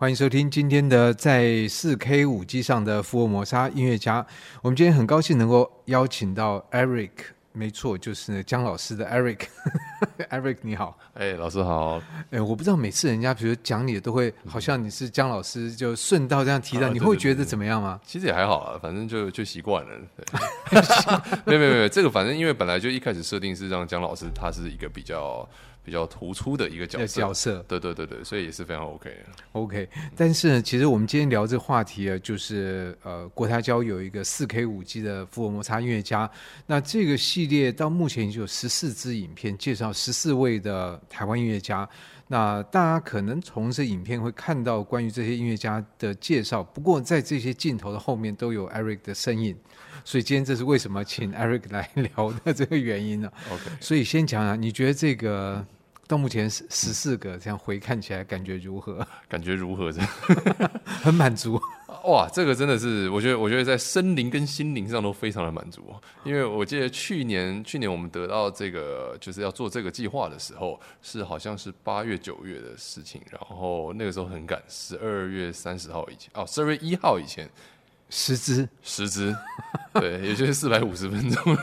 欢迎收听今天的在四 K 五 G 上的福尔摩沙音乐家。我们今天很高兴能够邀请到 Eric，没错，就是姜老师的 Eric。Eric 你好，哎，老师好。哎，我不知道每次人家比如讲你都会好像你是姜老师，就顺道这样提到，啊、你会觉得怎么样吗？其实也还好啊，反正就就习惯了。没有没有没有，这个反正因为本来就一开始设定是让姜老师他是一个比较。比较突出的一个角色，角色，对对对对，所以也是非常 OK 的。OK，但是呢，其实我们今天聊这个话题啊，就是呃，国台交有一个四 K 五 G 的福尔摩沙音乐家。那这个系列到目前已经有十四支影片，介绍十四位的台湾音乐家。那大家可能从这影片会看到关于这些音乐家的介绍，不过在这些镜头的后面都有 Eric 的身影。所以今天这是为什么请 Eric 来聊的这个原因呢？OK，所以先讲讲，你觉得这个？到目前十十四个，这样回看起来感觉如何？感觉如何？这 很满足 哇！这个真的是，我觉得，我觉得在身灵跟心灵上都非常的满足。因为我记得去年，去年我们得到这个就是要做这个计划的时候，是好像是八月九月的事情，然后那个时候很赶，十二月三十号以前哦，十二月一号以前，十支，十支，对，也就是四百五十分钟。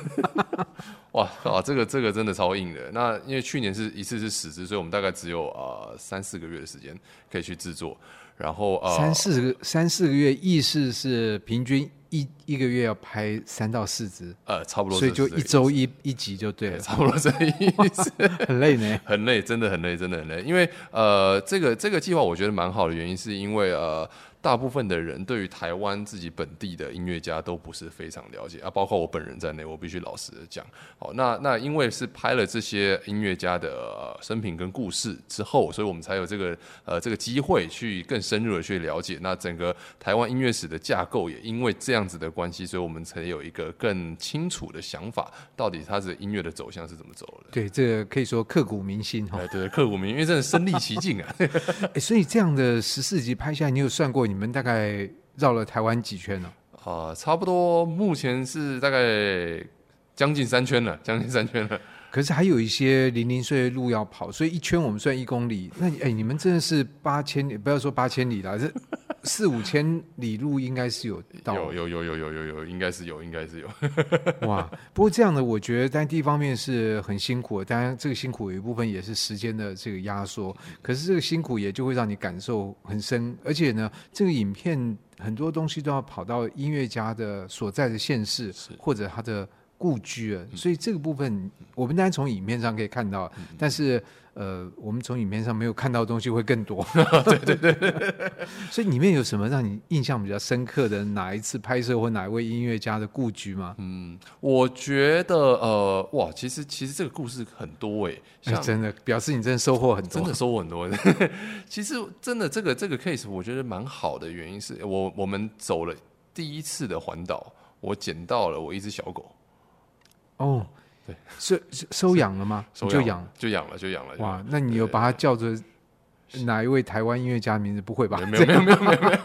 哇啊，这个这个真的超硬的。那因为去年是一次是十支，所以我们大概只有呃三四个月的时间可以去制作。然后呃三四个三四个月，意思是平均一一个月要拍三到四支，呃，差不多。所以就一周一一集就对了，差不多这意思。很累呢，很累，真的很累，真的很累。因为呃，这个这个计划我觉得蛮好的原因，是因为呃。大部分的人对于台湾自己本地的音乐家都不是非常了解啊，包括我本人在内，我必须老实的讲。好，那那因为是拍了这些音乐家的生平跟故事之后，所以我们才有这个呃这个机会去更深入的去了解。那整个台湾音乐史的架构也因为这样子的关系，所以我们才有一个更清楚的想法，到底它的音乐的走向是怎么走的。对，这个可以说刻骨铭心哈。对，刻骨铭心，因为真的身历其境啊。哎，所以这样的十四集拍下来，你有算过你？你们大概绕了台湾几圈呢？啊、呃，差不多，目前是大概将近三圈了，将近三圈了。可是还有一些零零碎的路要跑，所以一圈我们算一公里。那哎，你们真的是八千里，不要说八千里了，这 四五千里路应该是有到。有有有有有有有，应该是有，应该是有。哇！不过这样的，我觉得在第一方面是很辛苦的，当然这个辛苦有一部分也是时间的这个压缩。可是这个辛苦也就会让你感受很深，而且呢，这个影片很多东西都要跑到音乐家的所在的县市或者他的。故居啊，所以这个部分我们当然从影片上可以看到，但是呃，我们从影片上没有看到的东西会更多。对 对对，所以里面有什么让你印象比较深刻的哪一次拍摄或哪一位音乐家的故居吗？嗯，我觉得呃，哇，其实其实这个故事很多哎，像真的表示你真的收获很多，真的收获很多。其实真的这个这个 case 我觉得蛮好的，原因是我我们走了第一次的环岛，我捡到了我一只小狗。哦，对，收收养了吗？收养就养，就养了，就养了。哇，那你有把它叫做哪一位台湾音乐家的名字？不会吧？没有，没有，没有，没有，没有。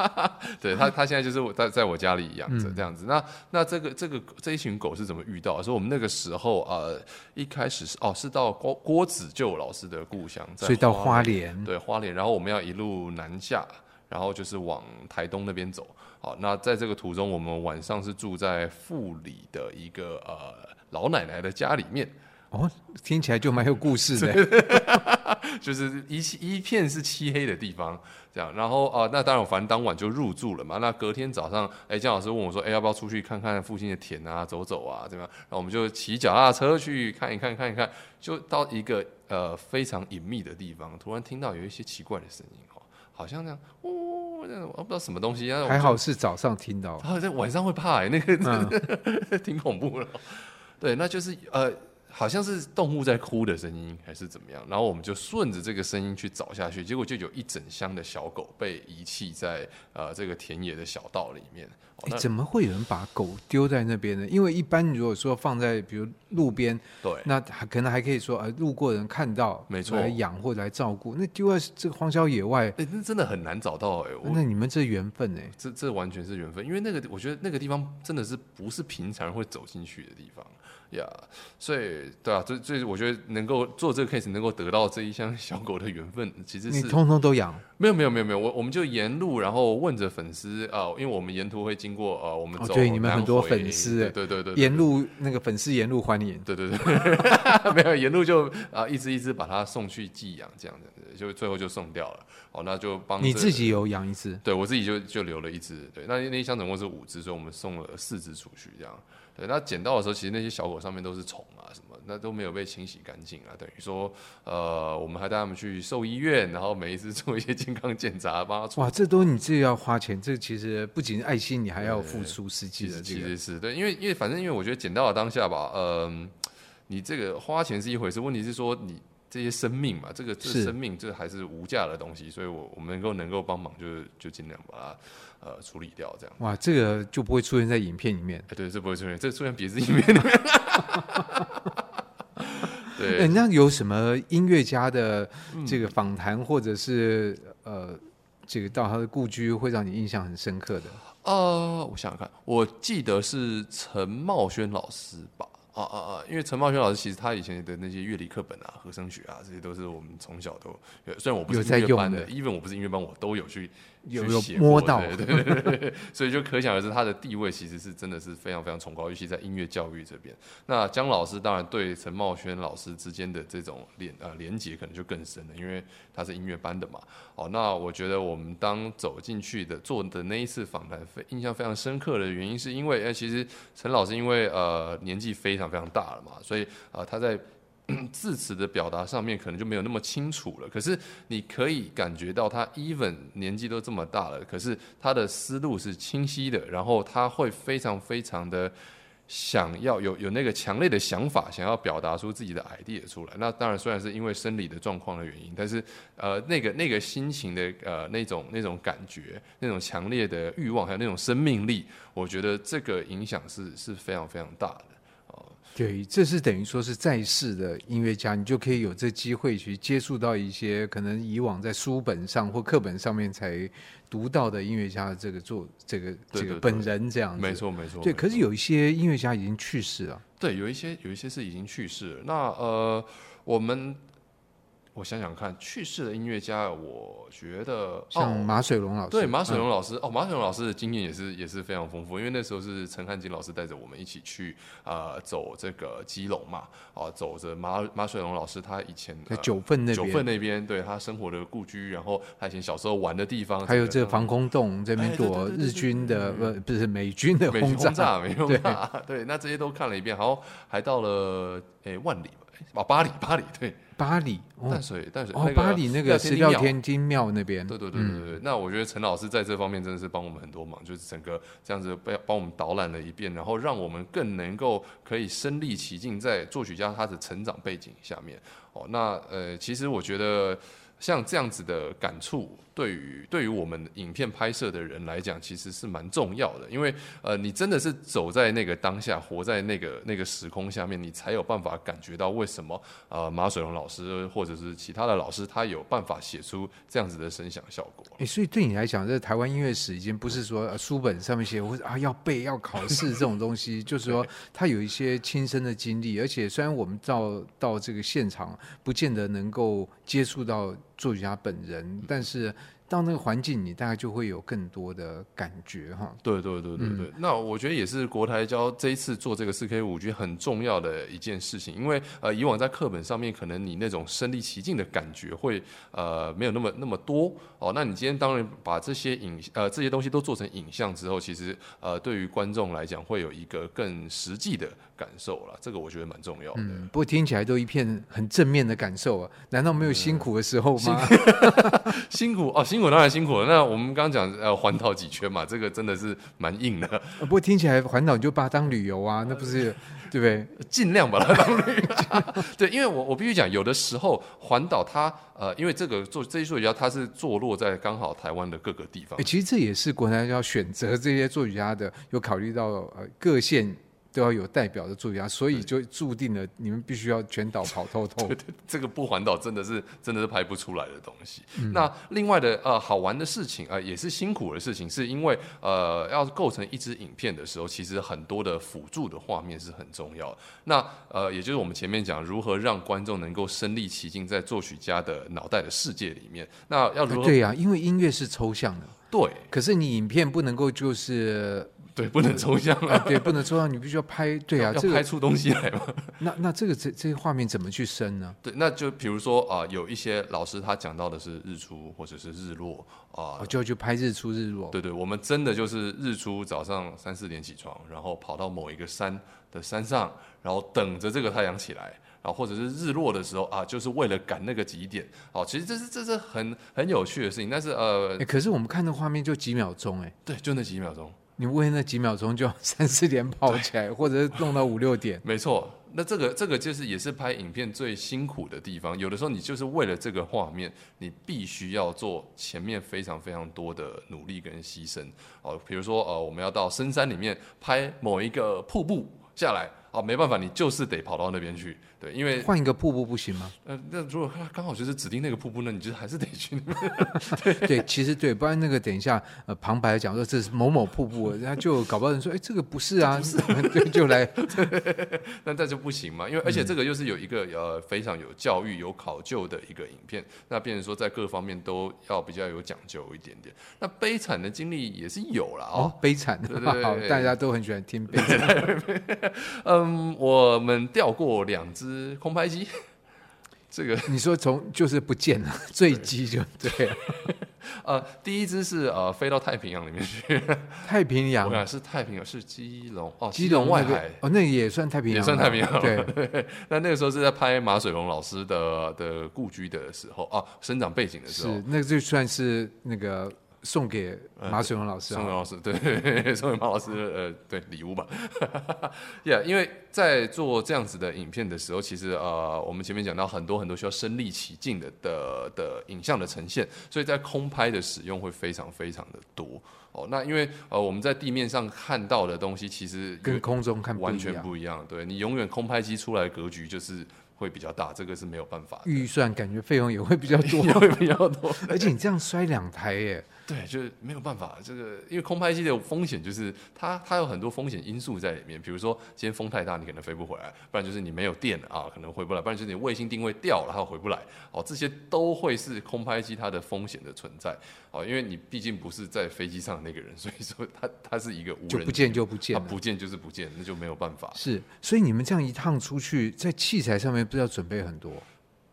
对他，他现在就是我在在我家里养着这样子。那那这个这个这一群狗是怎么遇到的？说我们那个时候呃，一开始是哦，是到郭郭子旧老师的故乡，所以到花莲，对花莲，然后我们要一路南下，然后就是往台东那边走。好，那在这个途中，我们晚上是住在富里的一个呃老奶奶的家里面。哦，听起来就蛮有故事的，就是一一片是漆黑的地方，这样。然后啊、呃，那当然，反正当晚就入住了嘛。那隔天早上，哎，江老师问我说：“哎，要不要出去看看附近的田啊，走走啊，怎么样？”然后我们就骑脚踏车去看一看，看一看，就到一个呃非常隐秘的地方，突然听到有一些奇怪的声音，哦，好像这样，哦。我不知道什么东西，还好是早上听到，然后在晚上会怕、欸，那个、嗯、挺恐怖的。对，那就是呃。好像是动物在哭的声音，还是怎么样？然后我们就顺着这个声音去找下去，结果就有一整箱的小狗被遗弃在呃这个田野的小道里面。欸、怎么会有人把狗丢在那边呢？因为一般如果说放在比如路边，对，那还可能还可以说呃路过人看到，没错，来养或者来照顾。那丢在这个荒郊野外，哎、欸，那真的很难找到哎、欸。那你们这缘分哎，这这完全是缘分，因为那个我觉得那个地方真的是不是平常人会走进去的地方呀，yeah, 所以。对对啊，这这我觉得能够做这个 case，能够得到这一箱 小狗的缘分，其实是你通通都养？没有没有没有没有，我我们就沿路，然后问着粉丝啊、呃，因为我们沿途会经过呃，我们走、哦、对你们很多粉丝，对对对，对，沿路那个粉丝沿路欢迎，对对对，没有沿路就啊、呃、一只一只把它送去寄养，这样子，就最后就送掉了。哦，那就帮你自己有养一只？对我自己就就留了一只，对，那那一箱总共是五只，所以我们送了四只出去，这样。对，那捡到的时候，其实那些小狗上面都是虫啊什么，那都没有被清洗干净啊。等于说，呃，我们还带他们去兽医院，然后每一次做一些健康检查，帮他。哇，这都你自己要花钱，这其实不仅爱心，你还要付出实际的、这个。其实是对，因为因为反正因为我觉得捡到的当下吧，嗯、呃，你这个花钱是一回事，问题是说你这些生命嘛，这个这生命这还是无价的东西，所以我我们能够能够帮忙就，就就尽量把它。呃，处理掉这样。哇，这个就不会出现在影片里面。欸、对，这不会出现，这出现别的影片里面。对、欸，那有什么音乐家的这个访谈，或者是、嗯、呃，这个到他的故居，会让你印象很深刻的？呃，我想想看，我记得是陈茂轩老师吧。啊啊啊！因为陈茂轩老师其实他以前的那些乐理课本啊、和声学啊，这些都是我们从小都，虽然我不是音乐班的，even 我不是音乐班，我都有去。有有摸到，对对对，对，所以就可想而知，他的地位其实是真的是非常非常崇高，尤其在音乐教育这边。那姜老师当然对陈茂轩老师之间的这种连呃连结可能就更深了，因为他是音乐班的嘛。哦，那我觉得我们当走进去的做的那一次访谈，非印象非常深刻的原因，是因为呃其实陈老师因为呃年纪非常非常大了嘛，所以呃他在。字词的表达上面可能就没有那么清楚了，可是你可以感觉到他 even 年纪都这么大了，可是他的思路是清晰的，然后他会非常非常的想要有有那个强烈的想法，想要表达出自己的 idea 出来。那当然虽然是因为生理的状况的原因，但是呃那个那个心情的呃那种那种感觉，那种强烈的欲望，还有那种生命力，我觉得这个影响是是非常非常大的。对，这是等于说是在世的音乐家，你就可以有这机会去接触到一些可能以往在书本上或课本上面才读到的音乐家的这个做这个这个本人这样子。没错没错。对，可是有一些音乐家已经去世了。对，有一些有一些是已经去世了。那呃，我们。我想想看，去世的音乐家，我觉得像马水龙老师，对马水龙老师，哦，马水龙老师的经验也是也是非常丰富，因为那时候是陈汉金老师带着我们一起去啊、呃、走这个基隆嘛，啊走着马马水龙老师他以前在九份那边，九份那边对他生活的故居，然后他以前小时候玩的地方，还有这个防空洞这边躲日军的不不是美军的轰炸，没有炸，对，那这些都看了一遍，然后还到了诶万里吧，啊巴黎巴黎对。八里淡水淡水哦，巴黎那个是廖天金庙那边。对对对对对，嗯、那我觉得陈老师在这方面真的是帮我们很多忙，就是整个这样子帮帮我们导览了一遍，然后让我们更能够可以身历其境在作曲家他的成长背景下面。哦，那呃，其实我觉得像这样子的感触。对于对于我们影片拍摄的人来讲，其实是蛮重要的，因为呃，你真的是走在那个当下，活在那个那个时空下面，你才有办法感觉到为什么呃马水龙老师或者是其他的老师，他有办法写出这样子的声响效果。哎，所以对你来讲，这台湾音乐史已经不是说书本上面写或者啊要背要考试这种东西，就是说他有一些亲身的经历，而且虽然我们到到这个现场，不见得能够接触到作曲家本人，但是。到那个环境，你大概就会有更多的感觉哈。对对对对对，嗯、那我觉得也是国台交这一次做这个四 K 五 G 很重要的一件事情，因为呃以往在课本上面，可能你那种身临其境的感觉会呃没有那么那么多哦。那你今天当然把这些影呃这些东西都做成影像之后，其实呃对于观众来讲会有一个更实际的感受了。这个我觉得蛮重要的。嗯，不过听起来都一片很正面的感受啊，难道没有辛苦的时候吗？嗯、辛苦哦。辛苦当然辛苦了。那我们刚刚讲呃环岛几圈嘛，这个真的是蛮硬的。不过听起来环岛你就把它当旅游啊，那不是 对不对？尽量把它当旅游。对，因为我我必须讲，有的时候环岛它呃，因为这个做这些作曲家，他是坐落在刚好台湾的各个地方。其实这也是国台交选择这些作曲家的，有考虑到呃各县都要有代表的作曲家，所以就注定了你们必须要全岛跑透透。对对，这个不环岛真的是真的是拍不出来的东西。嗯、那另外的呃好玩的事情啊、呃，也是辛苦的事情，是因为呃要构成一支影片的时候，其实很多的辅助的画面是很重要的。那呃也就是我们前面讲如何让观众能够身历其境在作曲家的脑袋的世界里面。那要如何？对呀、啊，因为音乐是抽象的。对，可是你影片不能够就是 对，不能抽象啊，对，不能抽象，你必须要拍，对啊，要拍出东西来嘛。那那这个这这些画面怎么去生呢？对，那就比如说啊、呃，有一些老师他讲到的是日出或者是日落啊，呃、就要去拍日出日落。对对，我们真的就是日出早上三四点起床，然后跑到某一个山的山上，然后等着这个太阳起来。啊，或者是日落的时候啊，就是为了赶那个几点。哦，其实这是这是很很有趣的事情。但是呃，欸、可是我们看的画面就几秒钟，哎，对，就那几秒钟。你为那几秒钟就 三四点跑起来，或者是弄到五六点。没错，那这个这个就是也是拍影片最辛苦的地方。有的时候你就是为了这个画面，你必须要做前面非常非常多的努力跟牺牲。哦，比如说呃，我们要到深山里面拍某一个瀑布下来。哦，没办法，你就是得跑到那边去，对，因为换一个瀑布不行吗？呃，那如果刚好就是指定那个瀑布，那你就还是得去那边。对 对，其实对，不然那个等一下，呃，旁白讲说这是某某瀑布，人家就搞不好人说，哎，这个不是啊，是对，就来，那那就不行嘛，因为而且这个又是有一个呃非常有教育、有考究的一个影片，那变成说在各方面都要比较有讲究一点点。那悲惨的经历也是有了哦，悲惨的，对对对，大家都很喜欢听悲惨。呃。嗯，我们调过两只空拍机，这个。你说从就是不见了，坠机就对了。呃，第一只是呃飞到太平洋里面去，太平洋，我是太平洋，是基隆哦，基隆外海。哦，那也算太平洋，也算太平洋。对，那那个时候是在拍马水龙老师的的故居的时候啊，生长背景的时候，是那就算是那个。送给马水龙老师，送给老师，对，送给马老师，呃，对，礼物吧。Yeah，因为在做这样子的影片的时候，其实呃，我们前面讲到很多很多需要身临其境的的的影像的呈现，所以在空拍的使用会非常非常的多。哦，那因为呃，我们在地面上看到的东西，其实跟空中看完全不一样。对，你永远空拍机出来的格局就是。会比较大，这个是没有办法。预算感觉费用也会比较多，会比较多。而且你这样摔两台耶，对，就是没有办法。这个因为空拍机的风险就是它它有很多风险因素在里面，比如说今天风太大，你可能飞不回来；不然就是你没有电啊，可能回不来；不然就是你卫星定位掉了，它回不来。哦，这些都会是空拍机它的风险的存在。哦，因为你毕竟不是在飞机上的那个人，所以说它它是一个无人，就不见就不见，它不见就是不见，那就没有办法。是，所以你们这样一趟出去，在器材上面。不是要准备很多，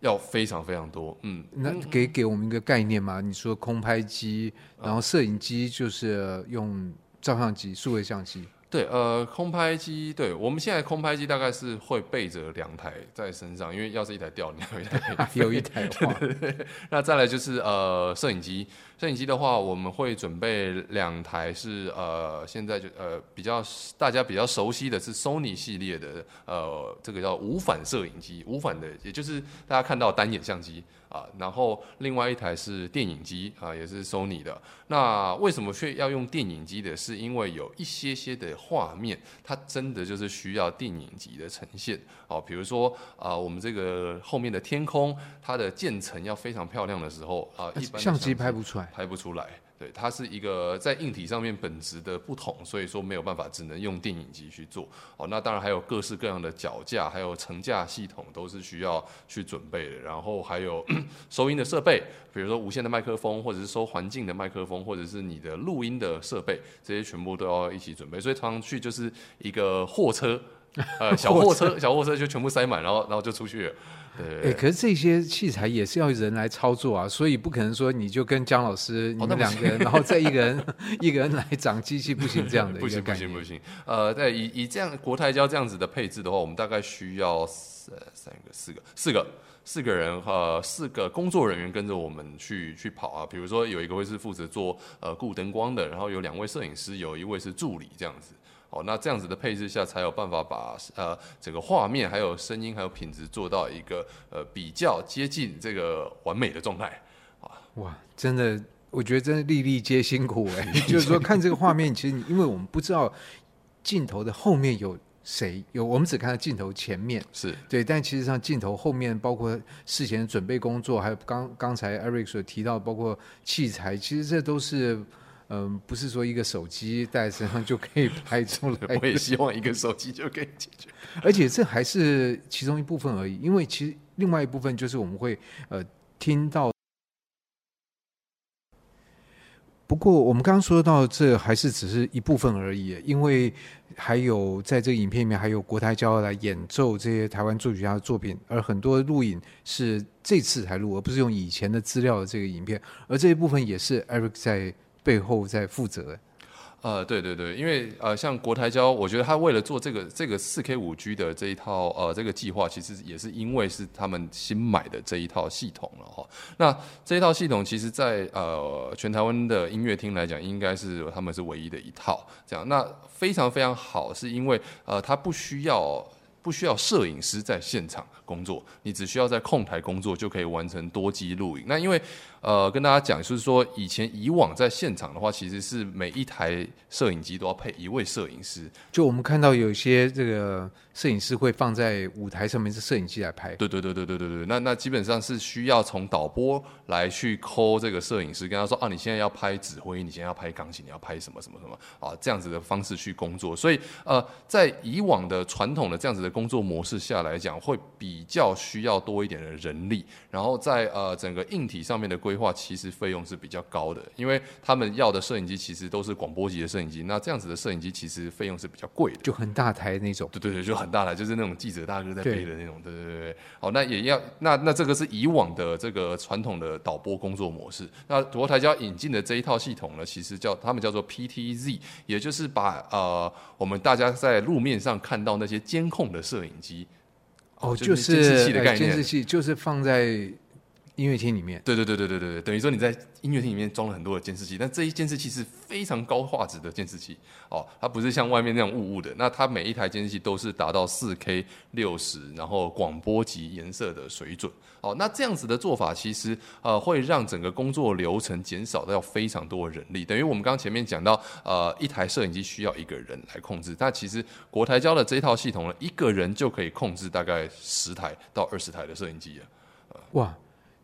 要非常非常多。嗯，那给给我们一个概念嘛？你说空拍机，然后摄影机就是用照相机、数位相机。对，呃，空拍机，对，我们现在空拍机大概是会备着两台在身上，因为要是一台掉，你还 有一台，有一台话。对对对，那再来就是呃，摄影机。摄影机的话，我们会准备两台是，是呃，现在就呃比较大家比较熟悉的是 Sony 系列的，呃，这个叫无反摄影机，无反的，也就是大家看到单眼相机啊。然后另外一台是电影机啊，也是 Sony 的。那为什么却要用电影机的？是因为有一些些的画面，它真的就是需要电影级的呈现哦。比如说啊，我们这个后面的天空，它的渐层要非常漂亮的时候啊，一般相机拍不出来。拍不出来，对，它是一个在硬体上面本质的不同，所以说没有办法，只能用电影机去做。哦，那当然还有各式各样的脚架，还有层架系统都是需要去准备的。然后还有 收音的设备，比如说无线的麦克风，或者是收环境的麦克风，或者是你的录音的设备，这些全部都要一起准备。所以常常去就是一个货车，呃，小货车，小货车就全部塞满，然后然后就出去了。哎、欸，可是这些器材也是要人来操作啊，所以不可能说你就跟姜老师你们两个人，然后再一个人 一个人来长机器，不行这样的。不行不行不行。呃，对，以以这样国台交这样子的配置的话，我们大概需要三三个四个四个四个人呃四个工作人员跟着我们去去跑啊。比如说有一个会是负责做呃顾灯光的，然后有两位摄影师，有一位是助理这样子。哦，那这样子的配置下，才有办法把呃整个画面、还有声音、还有品质做到一个呃比较接近这个完美的状态。啊，哇，真的，我觉得真的粒粒皆辛苦哎。就是说，看这个画面，其实因为我们不知道镜头的后面有谁，有我们只看到镜头前面是对，但其实上镜头后面包括事前准备工作，还有刚刚才 Eric 所提到，包括器材，其实这都是嗯，不是说一个手机带在身上就可以拍出来。我也希望一个手机就可以解决，而且这还是其中一部分而已，因为其实另外一部分就是我们会呃听到。不过，我们刚刚说到这还是只是一部分而已，因为还有在这个影片里面还有国台交来演奏这些台湾作曲家的作品，而很多录影是这次才录，而不是用以前的资料的这个影片，而这一部分也是 Eric 在背后在负责。呃，对对对，因为呃，像国台交，我觉得他为了做这个这个四 K 五 G 的这一套呃这个计划，其实也是因为是他们新买的这一套系统了哈。那这一套系统，其实在呃全台湾的音乐厅来讲，应该是他们是唯一的一套这样。那非常非常好，是因为呃，它不需要。不需要摄影师在现场工作，你只需要在控台工作就可以完成多机录影。那因为呃，跟大家讲，就是说以前以往在现场的话，其实是每一台摄影机都要配一位摄影师。就我们看到有些这个摄影师会放在舞台上面，是摄影机来拍。对对对对对对对。那那基本上是需要从导播来去 call 这个摄影师，跟他说啊，你现在要拍指挥，你现在要拍钢琴，你要拍什么什么什么啊，这样子的方式去工作。所以呃，在以往的传统的这样子的工作模式下来讲，会比较需要多一点的人力，然后在呃整个硬体上面的规划，其实费用是比较高的，因为他们要的摄影机其实都是广播级的摄影机，那这样子的摄影机其实费用是比较贵的，就很大台那种，对对对，就很大台，就是那种记者大哥在背的那种，对对对对。好，那也要那那这个是以往的这个传统的导播工作模式，那国台交引进的这一套系统呢，其实叫他们叫做 PTZ，也就是把呃我们大家在路面上看到那些监控的摄影。机。哦，就是监视器的概念，监视器就是放在音乐厅里面。对对对对对对对，等于说你在音乐厅里面装了很多的监视器，但这一监视器是非常高画质的监视器哦，它不是像外面那样雾雾的。那它每一台监视器都是达到四 K 六十，然后广播级颜色的水准。哦，那这样子的做法其实呃会让整个工作流程减少掉非常多的人力。等于我们刚刚前面讲到，呃，一台摄影机需要一个人来控制，但其实国台交的这一套系统呢，一个人就可以控制大概十台到二十台的摄影机了。呃、哇！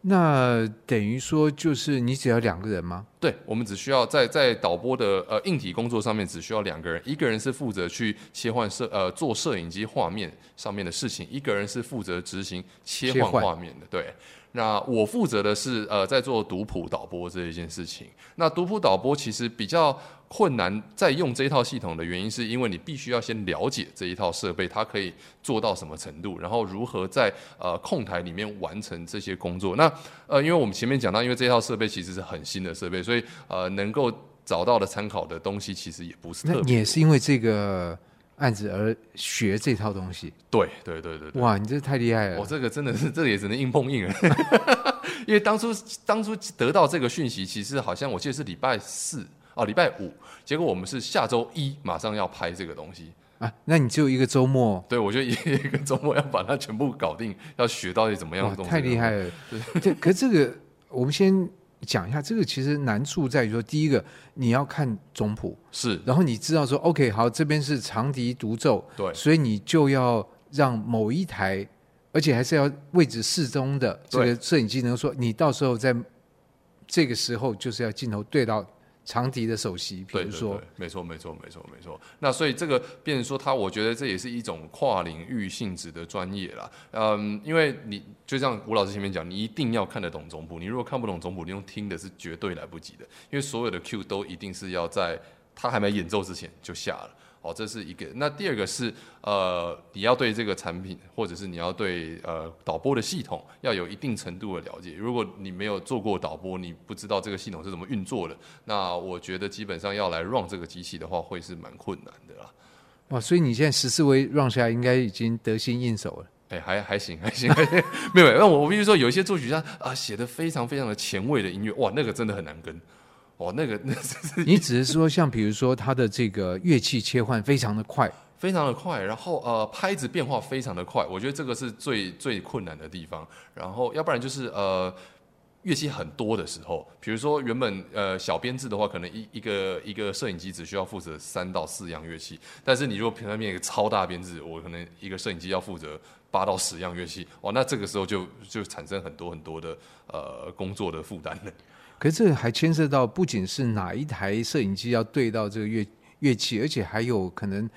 那等于说，就是你只要两个人吗？对，我们只需要在在导播的呃硬体工作上面只需要两个人，一个人是负责去切换摄呃做摄影机画面上面的事情，一个人是负责执行切换画面的。对，那我负责的是呃在做读谱导播这一件事情。那读谱导播其实比较。困难在用这一套系统的原因，是因为你必须要先了解这一套设备，它可以做到什么程度，然后如何在呃控台里面完成这些工作。那呃，因为我们前面讲到，因为这套设备其实是很新的设备，所以呃，能够找到的参考的东西其实也不是特别。那也是因为这个案子而学这套东西？对对对对对。哇，你这太厉害了！我这个真的是，这个也只能硬碰硬了。因为当初当初得到这个讯息，其实好像我记得是礼拜四。哦，礼拜五，结果我们是下周一马上要拍这个东西啊。那你只有一个周末？对，我就一个周末要把它全部搞定，要学到底怎么样的东西。太厉害了！对，可是这个我们先讲一下，这个其实难处在于说，第一个你要看总谱是，然后你知道说，OK，好，这边是长笛独奏，对，所以你就要让某一台，而且还是要位置适中的这个摄影机，能说你到时候在这个时候就是要镜头对到。长笛的首席，比如说，没错，没错，没错，没错。那所以这个变成说，他我觉得这也是一种跨领域性质的专业啦。嗯，因为你就像吴老师前面讲，你一定要看得懂总谱。你如果看不懂总谱，你用听的是绝对来不及的，因为所有的 Q 都一定是要在他还没演奏之前就下了。哦，这是一个。那第二个是，呃，你要对这个产品，或者是你要对呃导播的系统要有一定程度的了解。如果你没有做过导播，你不知道这个系统是怎么运作的，那我觉得基本上要来 run 这个机器的话，会是蛮困难的啦。哇，所以你现在十四位 run 下来，应该已经得心应手了。哎，还还行，还行，还行 没有。那我我比如说，有一些作曲家啊，写的非常非常的前卫的音乐，哇，那个真的很难跟。哦，那个那是你只是说，像比如说它的这个乐器切换非常的快，非常的快，然后呃拍子变化非常的快，我觉得这个是最最困难的地方。然后要不然就是呃乐器很多的时候，比如说原本呃小编制的话，可能一一个一个摄影机只需要负责三到四样乐器，但是你如果平常面一个超大编制，我可能一个摄影机要负责八到十样乐器，哦，那这个时候就就产生很多很多的呃工作的负担了。可是这还牵涉到不仅是哪一台摄影机要对到这个乐乐器，而且还有可能，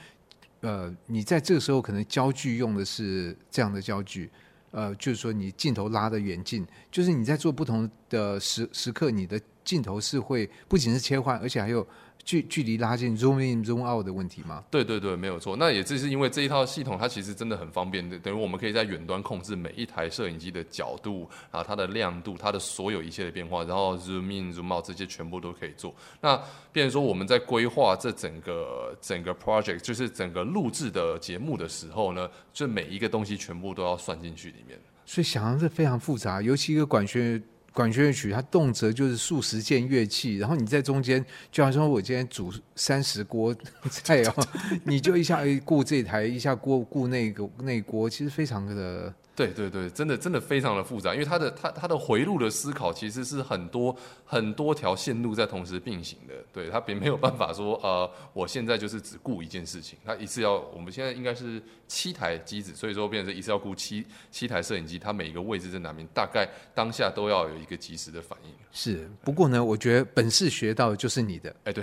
呃，你在这个时候可能焦距用的是这样的焦距，呃，就是说你镜头拉的远近，就是你在做不同的时时刻，你的镜头是会不仅是切换，而且还有。距距离拉近，zoom in zoom out 的问题吗？对对对，没有错。那也正是因为这一套系统，它其实真的很方便的，等于我们可以在远端控制每一台摄影机的角度，然后它的亮度，它的所有一切的变化，然后 zoom in zoom out 这些全部都可以做。那变成说我们在规划这整个整个 project，就是整个录制的节目的时候呢，就每一个东西全部都要算进去里面。所以想象是非常复杂，尤其一个管弦。管弦乐曲，它动辄就是数十件乐器，然后你在中间，就好像我今天煮三十锅菜哦，你就一下顾这台，一下锅顾那个那锅，其实非常的。对对对，真的真的非常的复杂，因为它的它它的回路的思考其实是很多很多条线路在同时并行的，对，它并没有办法说呃，我现在就是只顾一件事情，它一次要我们现在应该是七台机子，所以说变成一次要顾七七台摄影机，它每一个位置在哪边，大概当下都要有一个及时的反应。是，不过呢，我觉得本事学到的就是你的，哎对，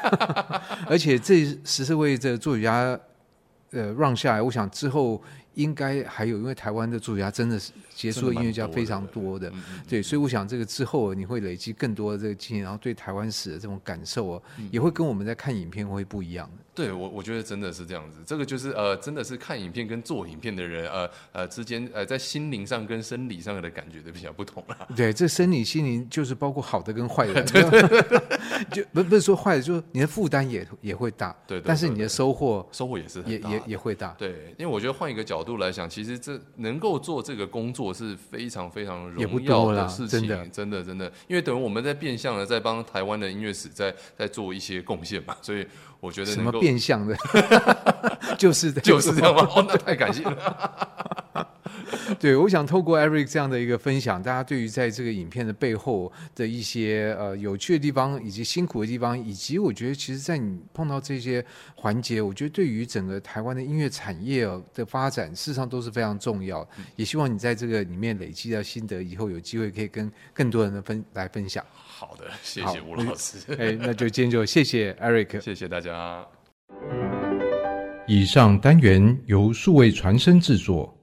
而且这十四位这作曲家呃 run 下来，我想之后。应该还有，因为台湾的作曲家真的是杰出的音乐家非常多的，对，所以我想这个之后你会累积更多的这个经验，然后对台湾史的这种感受哦，也会跟我们在看影片会不一样的。对我，我觉得真的是这样子。这个就是呃，真的是看影片跟做影片的人，呃呃之间，呃在心灵上跟生理上的感觉都比较不同了。对，这生理心灵就是包括好的跟坏的，对对对 就不不是说坏的，就是你的负担也也会大，对，对，对，对，但是你的收获收获也是也也也会大。对，因为我觉得换一个角度来想，其实这能够做这个工作是非常非常荣耀的事情，真的真的真的，因为等于我们在变相的在帮台湾的音乐史在在做一些贡献嘛，所以。我觉得什么变相的，就 是就是这样吗？哦，那太感谢了。对，我想透过 Eric 这样的一个分享，大家对于在这个影片的背后的一些呃有趣的地方，以及辛苦的地方，以及我觉得其实，在你碰到这些环节，我觉得对于整个台湾的音乐产业的发展，事实上都是非常重要。也希望你在这个里面累积到心得，以后有机会可以跟更多人的分来分享。好的，谢谢吴老师。哎，那就今天就谢谢 Eric，谢谢大家。以上单元由数位传声制作。